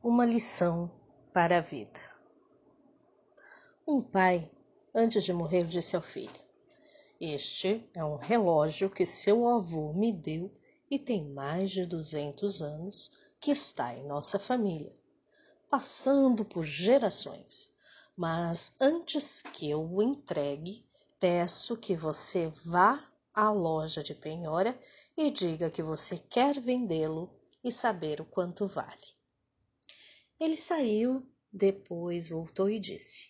Uma lição para a vida. Um pai, antes de morrer, disse ao filho: Este é um relógio que seu avô me deu e tem mais de 200 anos que está em nossa família, passando por gerações. Mas antes que eu o entregue, peço que você vá à loja de penhora e diga que você quer vendê-lo e saber o quanto vale. Ele saiu, depois voltou e disse: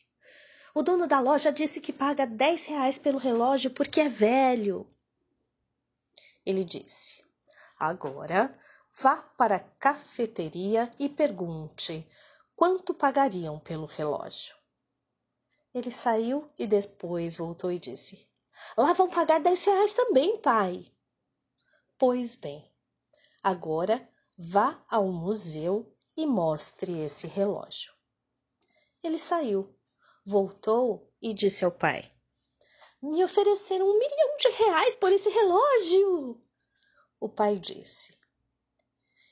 O dono da loja disse que paga dez reais pelo relógio porque é velho. Ele disse: Agora vá para a cafeteria e pergunte quanto pagariam pelo relógio. Ele saiu e depois voltou e disse: Lá vão pagar dez reais também, pai. Pois bem, agora vá ao museu e mostre esse relógio. Ele saiu, voltou e disse ao pai: Me ofereceram um milhão de reais por esse relógio. O pai disse: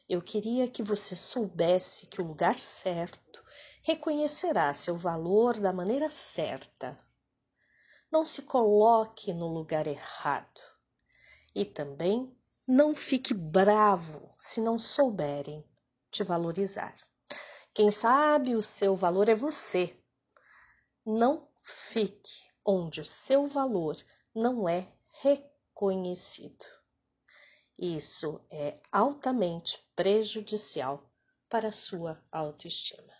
Eu queria que você soubesse que o lugar certo reconhecerá seu valor da maneira certa. Não se coloque no lugar errado. E também não fique bravo se não souberem te valorizar. Quem sabe o seu valor é você. Não fique onde o seu valor não é reconhecido. Isso é altamente prejudicial para a sua autoestima.